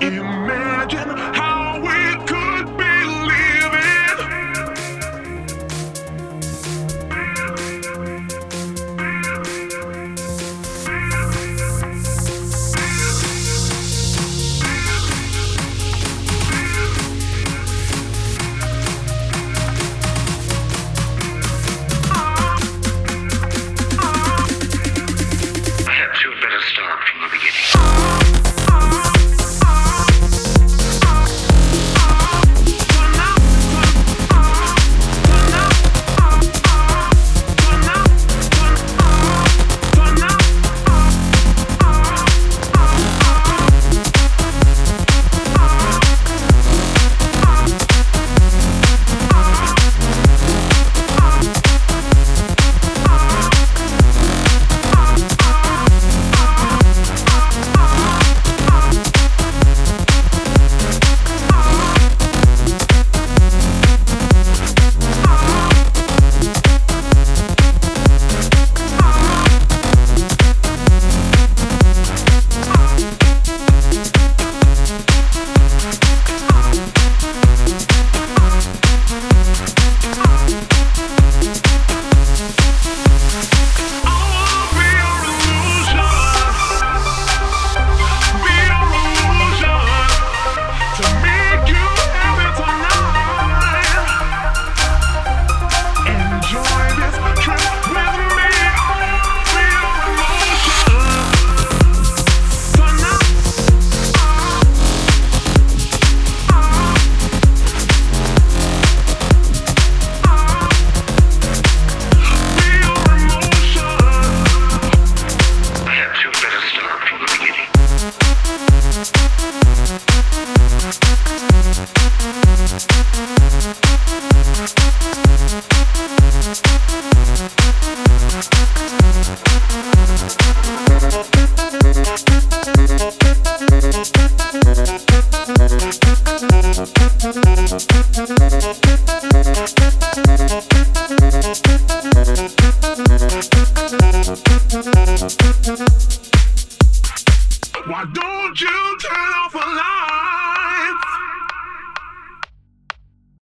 in Why don't you turn off a light?